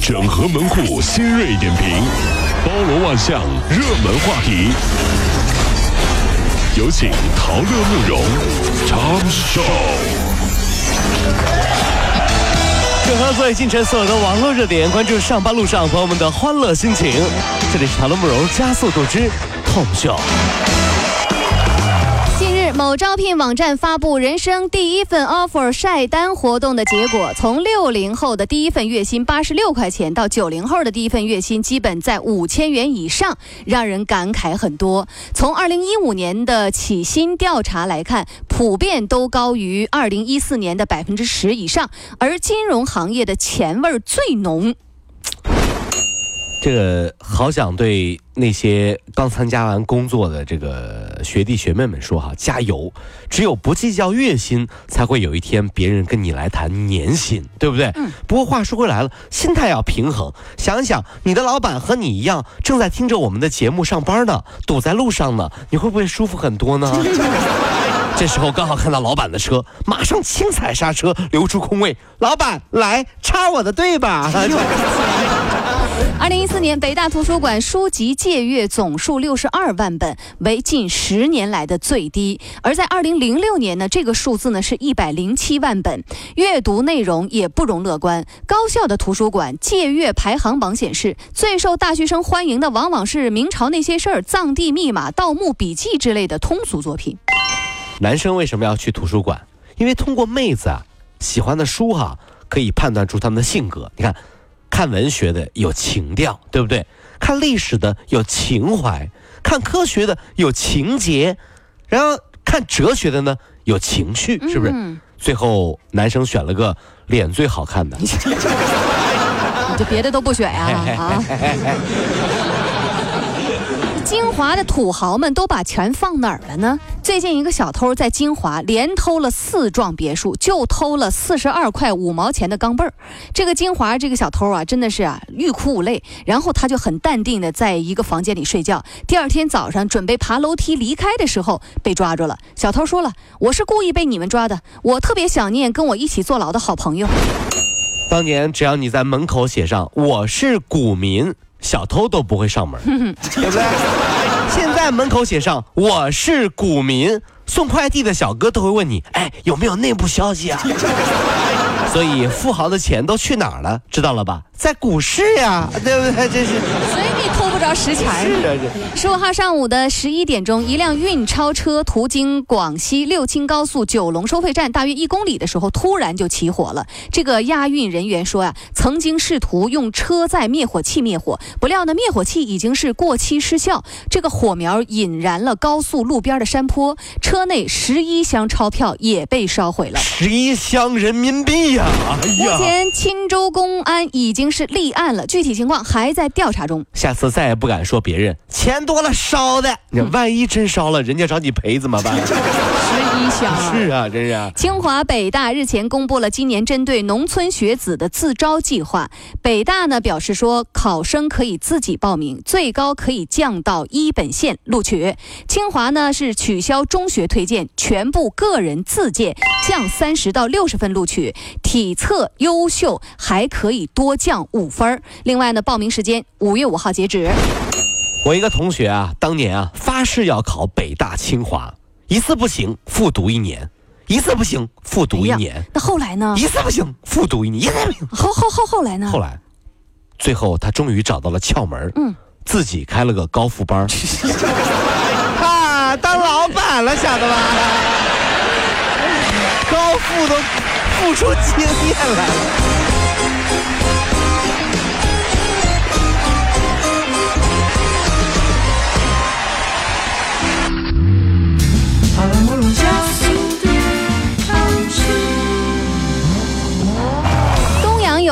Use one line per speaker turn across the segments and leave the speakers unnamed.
整合门户新锐点评，包罗万象，热门话题。有请陶乐慕容长寿。
整合最近城所有的网络热点，关注上班路上朋友们的欢乐心情。这里是陶乐慕容加速度之
痛秀。某招聘网站发布人生第一份 offer 晒单活动的结果，从六零后的第一份月薪八十六块钱到九零后的第一份月薪基本在五千元以上，让人感慨很多。从二零一五年的起薪调查来看，普遍都高于二零一四年的百分之十以上，而金融行业的钱味儿最浓。
这个好想对那些刚参加完工作的这个学弟学妹们说哈，加油！只有不计较月薪，才会有一天别人跟你来谈年薪，对不对？嗯。不过话说回来了，心态要平衡。想一想，你的老板和你一样，正在听着我们的节目上班呢，堵在路上呢，你会不会舒服很多呢？这时候刚好看到老板的车，马上轻踩刹车，留出空位。老板，来插我的队吧。
二零一四年，北大图书馆书籍借阅总数六十二万本，为近十年来的最低。而在二零零六年呢，这个数字呢是一百零七万本，阅读内容也不容乐观。高校的图书馆借阅排行榜显示，最受大学生欢迎的往往是明朝那些事儿、藏地密码、盗墓笔记之类的通俗作品。
男生为什么要去图书馆？因为通过妹子啊喜欢的书哈，可以判断出他们的性格。你看。看文学的有情调，对不对？看历史的有情怀，看科学的有情节，然后看哲学的呢有情趣，是不是？最后男生选了个脸最好看的，你
就别的都不选呀？啊！金华的土豪们都把钱放哪儿了呢？最近一个小偷在金华连偷了四幢别墅，就偷了四十二块五毛钱的钢镚儿。这个金华这个小偷啊，真的是啊欲哭无泪。然后他就很淡定的在一个房间里睡觉。第二天早上准备爬楼梯离开的时候被抓住了。小偷说了：“我是故意被你们抓的，我特别想念跟我一起坐牢的好朋友。”
当年只要你在门口写上“我是股民”。小偷都不会上门，对不对？现在门口写上“我是股民”，送快递的小哥都会问你：“哎，有没有内部消息啊？” 所以富豪的钱都去哪儿了？知道了吧？在股市呀，对不对？这是，
着实钱。
是啊，
十五号上午的十一点钟，一辆运钞车途经广西六清高速九龙收费站大约一公里的时候，突然就起火了。这个押运人员说呀，曾经试图用车载灭火器灭火，不料呢，灭火器已经是过期失效，这个火苗引燃了高速路边的山坡，车内十一箱钞票也被烧毁了。
十一箱人民币呀！
目前钦州公安已经。是立案了，具体情况还在调查中。
下次再也不敢说别人钱多了烧的，你万一真烧了，人家找你赔怎么办？
十一箱
是啊，真是。
清华北大日前公布了今年针对农村学子的自招计划。北大呢表示说，考生可以自己报名，最高可以降到一本线录取。清华呢是取消中学推荐，全部个人自荐，降三十到六十分录取。体测优秀还可以多降。五分另外呢，报名时间五月五号截止。
我一个同学啊，当年啊发誓要考北大清华，一次不行复读一年，一次不行复读一年。
那后来呢？
一次不行复读一年，一次不行。
后后后后来呢？
后来，最后他终于找到了窍门，嗯，自己开了个高复班 啊，当老板了，晓得吧？高富都付出经验来了。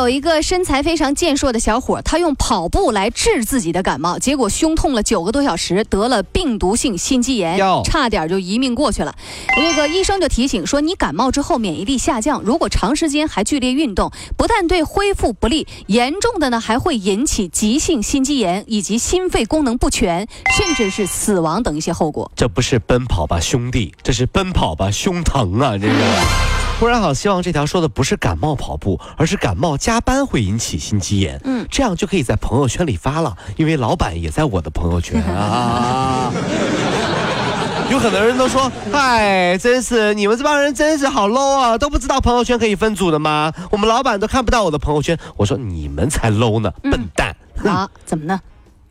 有一个身材非常健硕的小伙，他用跑步来治自己的感冒，结果胸痛了九个多小时，得了病毒性心肌炎，差点就一命过去了。那个医生就提醒说，你感冒之后免疫力下降，如果长时间还剧烈运动，不但对恢复不利，严重的呢还会引起急性心肌炎以及心肺功能不全，甚至是死亡等一些后果。
这不是奔跑吧兄弟，这是奔跑吧胸疼啊！这是。突然好希望这条说的不是感冒跑步，而是感冒加班会引起心肌炎。嗯，这样就可以在朋友圈里发了，因为老板也在我的朋友圈啊。有很多人都说，嗨，真是你们这帮人真是好 low 啊，都不知道朋友圈可以分组的吗？我们老板都看不到我的朋友圈。我说你们才 low 呢，笨蛋！
啊，怎么呢？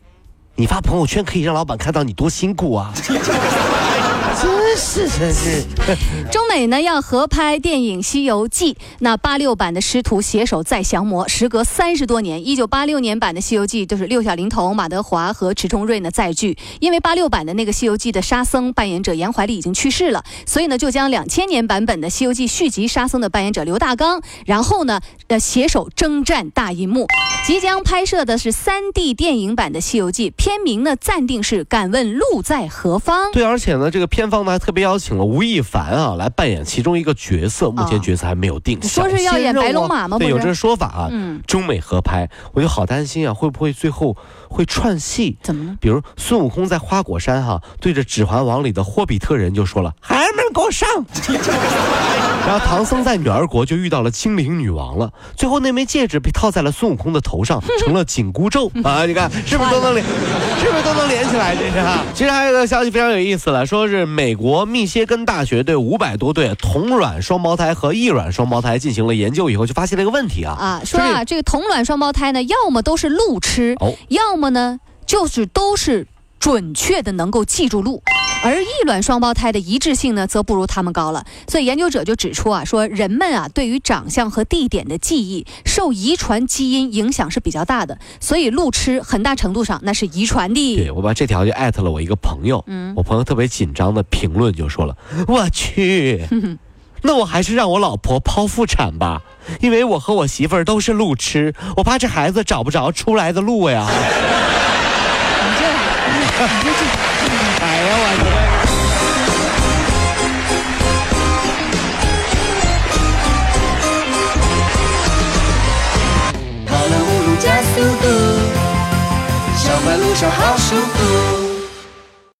你发朋友圈可以让老板看到你多辛苦啊！真是是。
中美呢要合拍电影《西游记》，那八六版的师徒携手再降魔，时隔三十多年，一九八六年版的《西游记》就是六小龄童马德华和迟重瑞呢再聚，因为八六版的那个《西游记》的沙僧扮演者严怀立已经去世了，所以呢就将两千年版本的《西游记》续集沙僧的扮演者刘大刚，然后呢呃携手征战大银幕，即将拍摄的是三 D 电影版的《西游记》，片名呢暂定是《敢问路在何方》。
对，而且呢这个片方呢还特别邀请了吴亦凡啊来扮演其中一个角色，目前角色还没有定。
说是要演白龙马吗？
对，有这个说法啊。嗯，中美合拍，我就好担心啊，会不会最后会串戏？
怎么了？
比如孙悟空在花果山哈，对着《指环王》里的霍比特人就说了：“孩儿们给我上！” 然后唐僧在女儿国就遇到了精灵女王了，最后那枚戒指被套在了孙悟空的头上，成了紧箍咒啊！你看是不是都能连？是不是都能连起来？这是哈。其实还有一个消息非常有意思了，说是美国密歇根大学对五百多对同卵双胞胎和异卵双胞胎进行了研究以后，就发现了一个问题啊
啊，说啊，这个同卵双胞胎呢，要么都是路痴，要么呢就是都是准确的能够记住路。而异卵双胞胎的一致性呢，则不如他们高了。所以研究者就指出啊，说人们啊对于长相和地点的记忆，受遗传基因影响是比较大的。所以路痴很大程度上那是遗传的。
对我把这条就艾特了我一个朋友，嗯，我朋友特别紧张的评论就说了：“我去，那我还是让我老婆剖腹产吧，因为我和我媳妇儿都是路痴，我怕这孩子找不着出来的路呀。”
你这，你这
这。
跑了五路加速度，小马路上好舒服。